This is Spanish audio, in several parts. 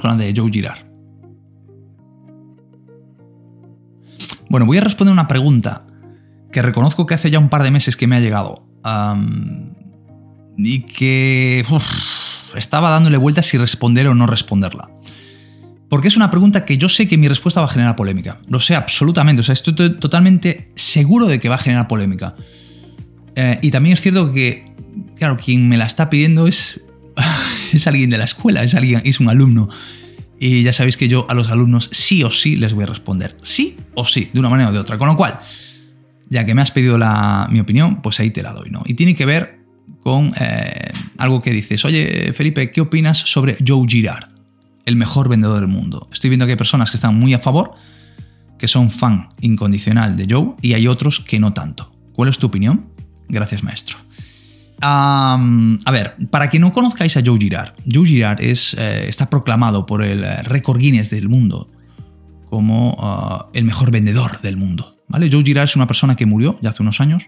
Con la de Joe Girard. Bueno, voy a responder una pregunta que reconozco que hace ya un par de meses que me ha llegado. y que estaba dándole vueltas si responder o no responderla. Porque es una pregunta que yo sé que mi respuesta va a generar polémica. Lo sé absolutamente. O sea, estoy totalmente seguro de que va a generar polémica. Eh, y también es cierto que, claro, quien me la está pidiendo es, es alguien de la escuela, es, alguien, es un alumno. Y ya sabéis que yo a los alumnos sí o sí les voy a responder. Sí o sí, de una manera o de otra. Con lo cual, ya que me has pedido la, mi opinión, pues ahí te la doy, ¿no? Y tiene que ver con eh, algo que dices. Oye, Felipe, ¿qué opinas sobre Joe Girard? el mejor vendedor del mundo. Estoy viendo que hay personas que están muy a favor, que son fan incondicional de Joe, y hay otros que no tanto. ¿Cuál es tu opinión? Gracias, maestro. A ver, para que no conozcáis a Joe Girard, Joe Girard es, eh, está proclamado por el eh, récord Guinness del mundo como ah, el mejor vendedor del mundo. ¿vale? Joe Girard es una persona que murió ya hace unos años,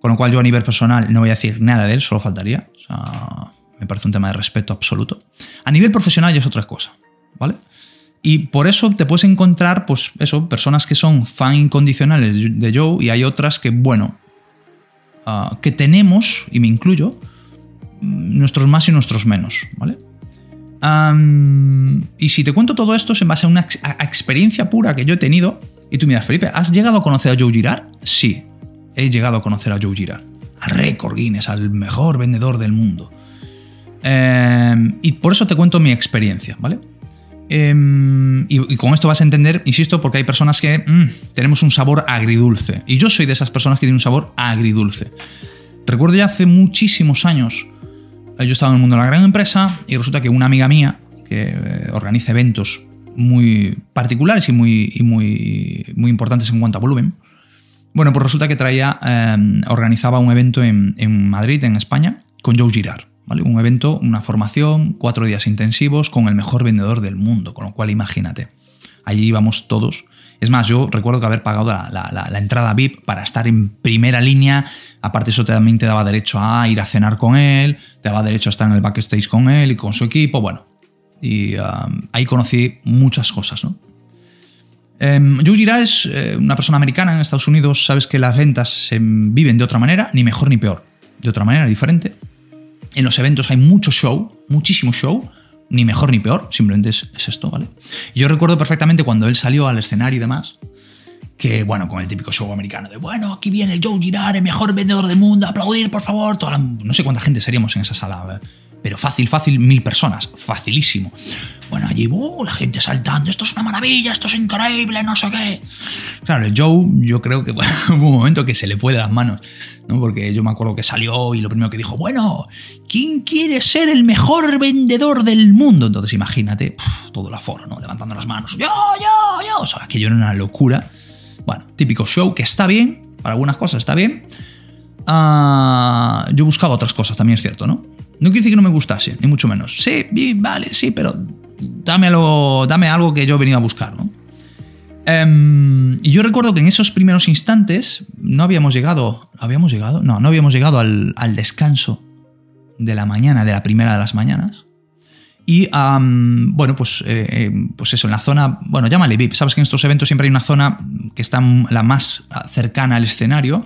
con lo cual yo a nivel personal no voy a decir nada de él, solo faltaría. O sea, me parece un tema de respeto absoluto. A nivel profesional ya es otra cosa, ¿vale? Y por eso te puedes encontrar, pues eso, personas que son fan incondicionales de Joe y hay otras que, bueno, ah, que tenemos, y me incluyo, nuestros más y nuestros menos, ¿vale? y si te cuento todo esto es en base a una experiencia pura que yo he tenido, y tú miras, Felipe, ¿has llegado a conocer a Joe Girard? Sí, he llegado a conocer a Joe Girard, al récord Guinness, al mejor vendedor del mundo. Em, y por eso te cuento mi experiencia, ¿vale? Em, y, con esto vas a entender, insisto, porque hay personas que mm, tenemos un sabor agridulce. Y yo soy de esas personas que tienen un sabor agridulce. Recuerdo ya hace muchísimos años, yo estaba en el mundo de la gran empresa y resulta que una amiga mía, que eh, organiza eventos muy particulares y muy, muy, muy importantes en cuanto a volumen, bueno, pues resulta que traía, em, organizaba un evento en, en Madrid, en España, con Joe Girard. Un evento, una formación, cuatro días intensivos con el mejor vendedor del mundo, con lo cual imagínate, allí íbamos todos. Es más, yo recuerdo que haber pagado la, entrada VIP para estar en primera línea, aparte eso también te daba derecho a ir a cenar con él, te daba derecho a estar en el backstage con él y con su equipo, bueno, y um, ahí conocí muchas cosas, ¿no? Joe Girard es eh, una persona americana en Estados Unidos, sabes que las ventas se viven de otra manera, ni mejor ni peor, de otra manera diferente. En los eventos hay mucho show, muchísimo show, ni mejor ni peor, simplemente es, esto, ¿vale? Yo recuerdo perfectamente cuando él salió al escenario y demás, que bueno, con el típico show americano de bueno, aquí viene el Joe Girard, el mejor vendedor del mundo, aplaudir por favor, toda no sé cuánta gente seríamos en esa sala, pero fácil, fácil, mil personas, facilísimo. Bueno, allí, uh, la gente saltando, esto es una maravilla, esto es increíble, no sé qué. Claro, el Joe, yo creo que bueno, hubo un momento que se le fue de las manos, ¿no? Porque yo me acuerdo que salió y lo primero que dijo, bueno, ¿quién quiere ser el mejor vendedor del mundo? Entonces imagínate, todo el aforo, ¿no? Levantando las manos, yo, yo, yo. O sea, aquello era una locura. Bueno, típico show que está bien, para algunas cosas está bien. Ah, yo buscaba otras cosas, también es cierto, ¿no? No quiere decir que no me gustase, ni mucho menos. Sí, vale, sí, pero dame algo que yo he venido a buscar, ¿no? Em, y yo recuerdo que en esos primeros instantes no habíamos llegado. ¿Habíamos llegado? No, no habíamos llegado al, descanso de la mañana, de la primera de las mañanas. Y bueno, pues, eh, eh, pues eso, en la zona, bueno, llámale VIP, sabes que en estos eventos siempre hay una zona que está la más cercana al escenario,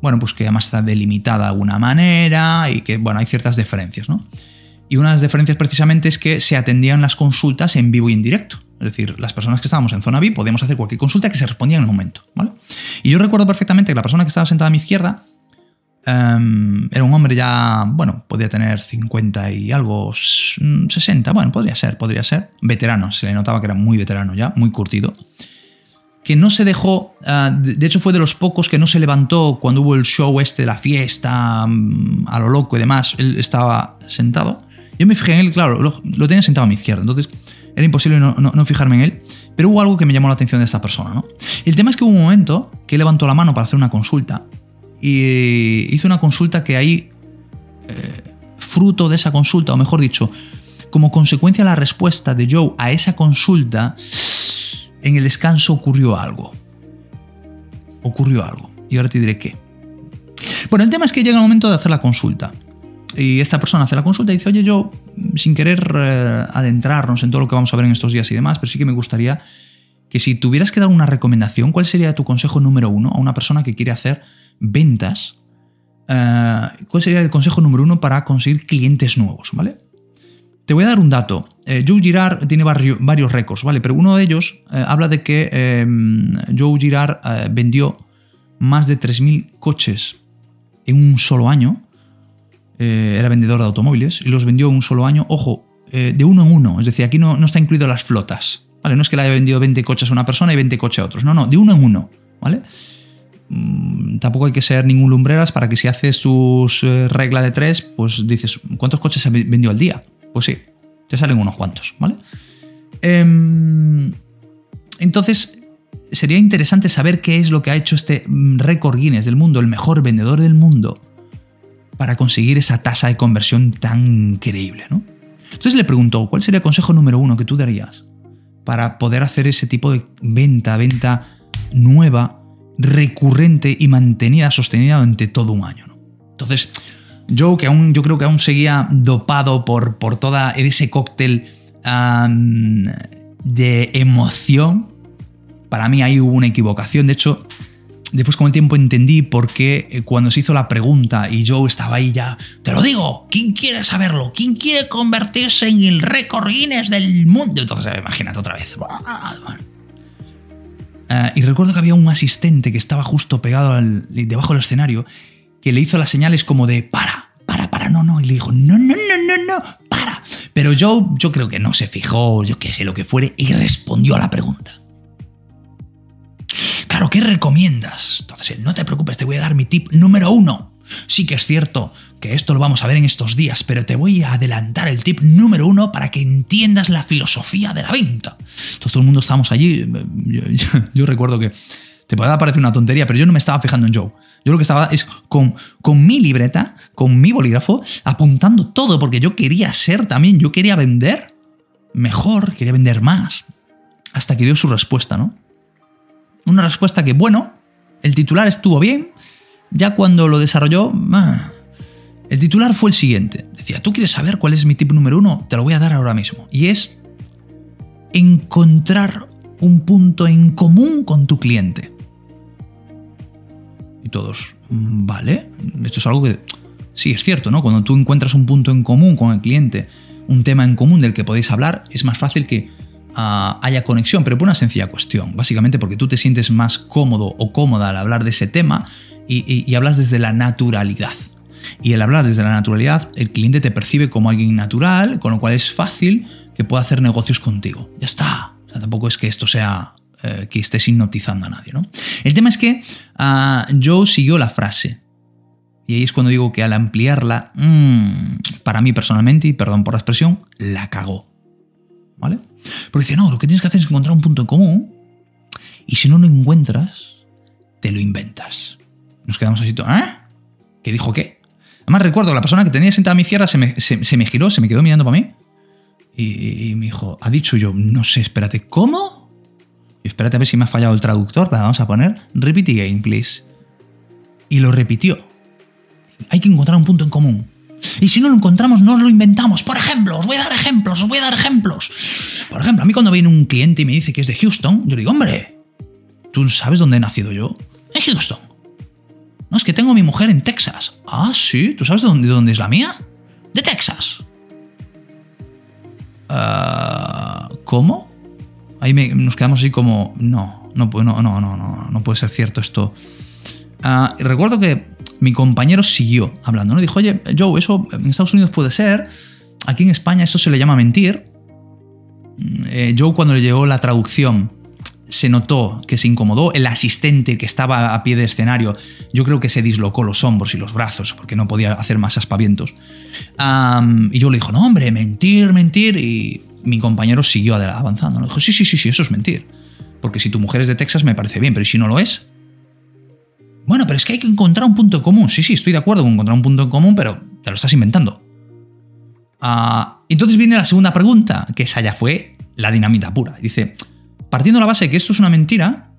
bueno, pues que además está delimitada de alguna manera y que, bueno, hay ciertas diferencias, ¿no? Y una de las diferencias precisamente es que se atendían las consultas en vivo y en directo. Es decir, las personas que estábamos en zona VIP podíamos hacer cualquier consulta que se respondía en el momento, ¿vale? Y yo recuerdo perfectamente que la persona que estaba sentada a mi izquierda em, era un hombre ya, bueno, podía tener 50 y algo, 60, bueno, podría ser, podría ser. Veterano, se le notaba que era muy veterano ya, muy curtido que no se dejó, ah, de hecho fue de los pocos que no se levantó cuando hubo el show este de la fiesta, mm, a lo loco y demás, él estaba sentado. Yo me fijé en él, claro, lo, tenía sentado a mi izquierda, entonces era imposible no, fijarme en él, pero hubo algo que me llamó la atención de esta persona, ¿no? El tema es que hubo un momento que levantó la mano para hacer una consulta y hizo una consulta que ahí, eh, fruto de esa consulta, o mejor dicho, como consecuencia de la respuesta de Joe a esa consulta, en el descanso ocurrió algo. Ocurrió algo. Y ahora te diré qué. Bueno, el tema es que llega el momento de hacer la consulta. Y esta persona hace la consulta y dice, oye, yo, sin querer eh, adentrarnos en todo lo que vamos a ver en estos días y demás, pero sí que me gustaría que si tuvieras que dar una recomendación, ¿cuál sería tu consejo número uno a una persona que quiere hacer ventas? Eh, ¿Cuál sería el consejo número uno para conseguir clientes nuevos? ¿Vale? Te voy a dar un dato. Eh, Joe Girard tiene varios récords, ¿vale? Pero uno de ellos habla de que Joe Girard vendió más de 3.000 coches en un solo año eh, era vendedor de automóviles y los vendió en un solo año, ojo, eh, de uno en uno, es decir, aquí no, no está incluido las flotas, ¿vale? No es que le haya vendido 20 coches a una persona y 20 coches a otros, no, no, de uno en uno, ¿vale? Mm, tampoco hay que ser ningún lumbreras para que si haces tus eh, regla de tres, pues dices, ¿cuántos coches se vendió al día? Pues sí, te salen unos cuantos, ¿vale? Em, entonces, sería interesante saber qué es lo que ha hecho este mm, récord Guinness del mundo, el mejor vendedor del mundo, para conseguir esa tasa de conversión tan increíble, ¿no? Entonces le preguntó, ¿cuál sería el consejo número uno que tú darías para poder hacer ese tipo de venta, venta nueva, recurrente y mantenida, sostenida durante todo un año? Entonces, yo que aún, yo creo que aún seguía dopado por, por todo ese cóctel de emoción, para mí ahí hubo una equivocación. De hecho, después con el tiempo entendí por qué eh, cuando se hizo la pregunta y Joe estaba ahí ya, te lo digo, ¿quién quiere saberlo? ¿Quién quiere convertirse en el récord Guinness del mundo? Entonces, eh, imagínate otra vez. Eh, y recuerdo que había un asistente que estaba justo pegado debajo del escenario que le hizo las señales como de para, para, para, no, no. Y le dijo, no, no, no, no, no, para. Pero Joe, yo creo que no se fijó, yo qué sé, lo que fuere, y respondió a la pregunta. Claro, ¿qué recomiendas? Entonces, no te preocupes, te voy a dar mi tip número uno. Sí que es cierto que esto lo vamos a ver en estos días, pero te voy a adelantar el tip número uno para que entiendas la filosofía de la venta. todo el mundo estábamos allí. Yo, recuerdo que te puede parecer una tontería, pero yo no me estaba fijando en Joe. Yo lo que estaba es con, con mi libreta, con mi bolígrafo, apuntando todo, porque yo quería ser también, yo quería vender mejor, quería vender más. Hasta que dio su respuesta, ¿no? Una respuesta que, bueno, el titular estuvo bien, ya cuando lo desarrolló, ah, el titular fue el siguiente. Decía, ¿tú quieres saber cuál es mi tip número uno? Te lo voy a dar ahora mismo. Y es encontrar un punto en común con tu cliente. Y todos, mm, vale, esto es algo que sí es cierto, ¿no? Cuando tú encuentras un punto en común con el cliente, un tema en común del que podéis hablar, es más fácil que haya conexión, pero por una sencilla cuestión, básicamente porque tú te sientes más cómodo o cómoda al hablar de ese tema y, hablas desde la naturalidad. Y el hablar desde la naturalidad, el cliente te percibe como alguien natural, con lo cual es fácil que pueda hacer negocios contigo. Ya está. tampoco es que esto sea eh, que estés hipnotizando a nadie, ¿no? El tema es que uh, Joe siguió la frase. Y ahí es cuando digo que al ampliarla, mm, para mí personalmente, y perdón por la expresión, la cagó. ¿Vale? Porque dice, no, lo que tienes que hacer es encontrar un punto en común y si no lo encuentras, te lo inventas. Nos quedamos así, ¿eh? ¿Qué dijo qué? Además recuerdo, la persona que tenía sentada a mi izquierda se me, giró, se me quedó mirando para mí y, me dijo, ha dicho yo, no sé, espérate, ¿cómo? Y espérate a ver si me ha fallado el traductor, vamos a poner, repeat again, please. Y lo repitió. Hay que encontrar un punto en común. Y si no lo encontramos, no lo inventamos. Por ejemplo, os voy a dar ejemplos, os voy a dar ejemplos. Por ejemplo, a mí cuando viene un cliente y me dice que es de Houston, yo le digo, hombre, ¿tú sabes dónde he nacido yo? En Houston. No, es que tengo a mi mujer en Texas. Ah, sí, ¿tú sabes de dónde, dónde es la mía? De Texas. Ah, ¿Cómo? Ahí nos quedamos así como, no, no, no, no, no, no, puede ser cierto esto. Uh, recuerdo que mi compañero siguió hablando, ¿no? Dijo, oye, Joe, eso en Estados Unidos puede ser, aquí en España eso se le llama mentir. Mm, eh, Joe cuando le llegó la traducción se notó que se incomodó, el asistente que estaba a pie de escenario, yo creo que se dislocó los hombros y los brazos porque no podía hacer más aspavientos. y yo le dijo, no hombre, mentir, mentir, y mi compañero siguió avanzando. ¿no? Dijo, sí, sí, sí, sí, eso es mentir. Porque si tu mujer es de Texas me parece bien, pero si no lo es? Bueno, pero es que hay que encontrar un punto en común. Sí, sí, estoy de acuerdo con encontrar un punto en común, pero te lo estás inventando. Ah, entonces viene la segunda pregunta, que esa ya fue la dinamita pura. Dice, partiendo de la base de que esto es una mentira,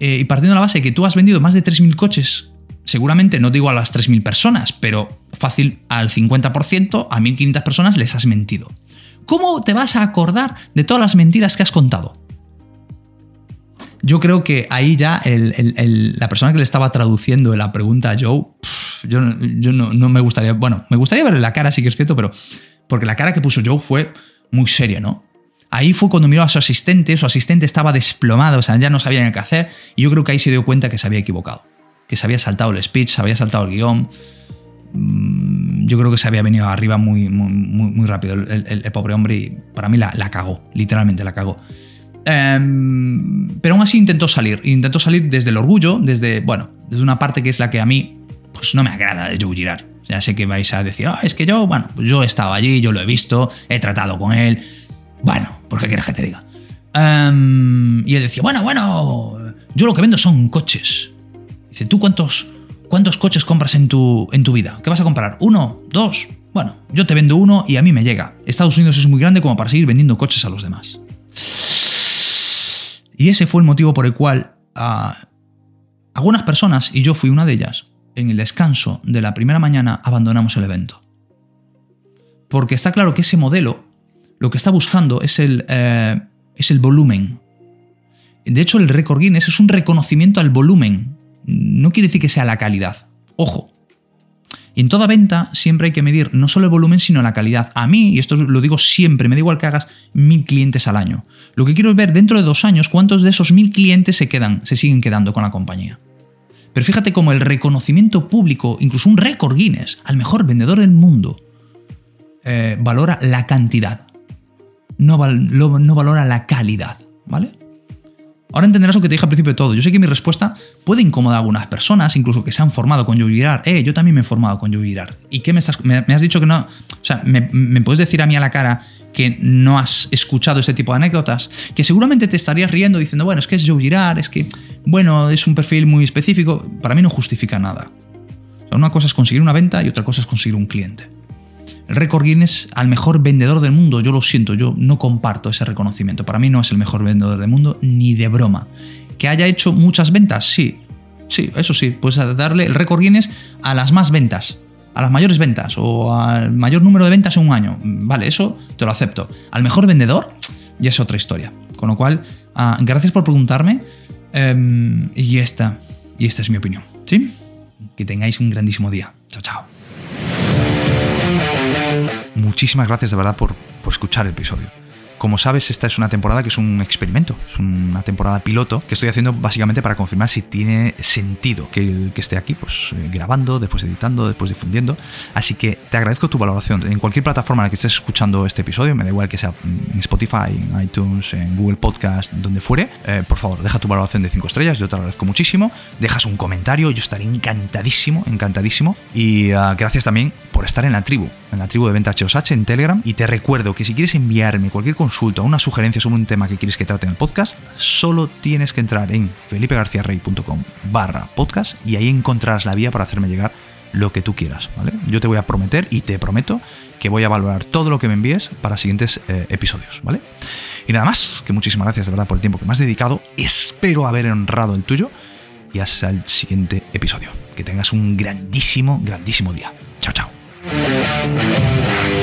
eh, y partiendo de la base de que tú has vendido más de 3.000 coches seguramente no digo a las 3.000 personas, pero fácil al 50%, a 1.500 personas les has mentido. ¿Cómo te vas a acordar de todas las mentiras que has contado? Yo creo que ahí ya la persona que le estaba traduciendo la pregunta a Joe, yo, no, me gustaría, bueno, me gustaría verle la cara, sí que es cierto, pero porque la cara que puso Joe fue muy seria, ¿no? Ahí fue cuando miró a su asistente, su asistente estaba desplomado, o sea, ya no sabía qué hacer, y yo creo que ahí se dio cuenta que se había equivocado, que se había saltado el speech, se había saltado el guion. Mm, yo creo que se había venido arriba muy, muy, muy, rápido el, pobre hombre y para mí la, la cagó, literalmente la cagó. Em, pero aún así intentó salir. Intentó salir desde el orgullo, desde, bueno, desde una parte que es la que a mí pues no me agrada de Joe Girard. Ya sé que vais a decir, ah, es que yo, bueno, pues yo he estado allí, yo lo he visto, he tratado con él. Bueno, ¿por qué quieres que te diga? Em, y él decía, bueno, bueno, yo lo que vendo son coches. Dice, ¿tú cuántos, cuántos coches compras en tu, en tu vida? ¿Qué vas a comprar? ¿Uno? ¿Dos? Bueno, yo te vendo uno y a mí me llega. Estados Unidos es muy grande como para seguir vendiendo coches a los demás. Y ese fue el motivo por el cual ah, algunas personas, y yo fui una de ellas, en el descanso de la primera mañana abandonamos el evento. Porque está claro que ese modelo lo que está buscando es el, eh, es el volumen. De hecho, el récord Guinness es un reconocimiento al volumen. No quiere decir que sea la calidad. Ojo, y en toda venta siempre hay que medir no solo el volumen, sino la calidad. A mí, y esto lo digo siempre, me da igual que hagas mil clientes al año. Lo que quiero es ver dentro de dos años cuántos de esos mil clientes se quedan, se siguen quedando con la compañía. Pero fíjate cómo el reconocimiento público, incluso un récord Guinness, al mejor vendedor del mundo, eh, valora la cantidad, no, no valora la calidad, ¿vale? Ahora entenderás lo que te dije al principio de todo. Yo sé que mi respuesta puede incomodar a algunas personas, incluso que se han formado con Joe Girard. Eh, yo también me he formado con Joe Girard. ¿Y qué me estás.? Me, has dicho que no. O sea, me, puedes decir a mí a la cara que no has escuchado este tipo de anécdotas, que seguramente te estarías riendo diciendo, bueno, es que es Joe Girard, es que, bueno, es un perfil muy específico. Para mí no justifica nada. una cosa es conseguir una venta y otra cosa es conseguir un cliente el récord Guinness al mejor vendedor del mundo. Yo lo siento, yo no comparto ese reconocimiento. Para mí no es el mejor vendedor del mundo, ni de broma. Que haya hecho muchas ventas, sí. Sí, eso sí, puedes darle el récord Guinness a las más ventas, a las mayores ventas o al mayor número de ventas en un año. Vale, eso te lo acepto. Al mejor vendedor ya es otra historia. Con lo cual, ah, gracias por preguntarme em, y, esta, y esta es mi opinión. Que tengáis un grandísimo día. Chao, chao muchísimas gracias de verdad por, por escuchar el episodio. Como sabes, esta es una temporada que es un experimento, es una temporada piloto que estoy haciendo básicamente para confirmar si tiene sentido que, esté aquí, pues eh, grabando, después editando, después difundiendo. Así que te agradezco tu valoración. En cualquier plataforma en la que estés escuchando este episodio, me da igual que sea en Spotify, en iTunes, en Google Podcast, donde fuere, eh, por favor, deja tu valoración de 5 estrellas, yo te lo agradezco muchísimo. Dejas un comentario, yo estaré encantadísimo, encantadísimo. Y ah, gracias también por estar en la tribu, en la tribu de Venta HOSH en Telegram. Y te recuerdo que si quieres enviarme cualquier consulta, una sugerencia sobre un tema que quieres que trate en el podcast, solo tienes que entrar en felipegarciarrey.com barra podcast y ahí encontrarás la vía para hacerme llegar lo que tú quieras, ¿vale? Yo te voy a prometer y te prometo que voy a valorar todo lo que me envíes para siguientes eh, episodios, ¿vale? Y nada más, que muchísimas gracias de verdad por el tiempo que me has dedicado, espero haber honrado el tuyo y hasta el siguiente episodio. Que tengas un grandísimo, grandísimo día. Chao, chao. Thank you.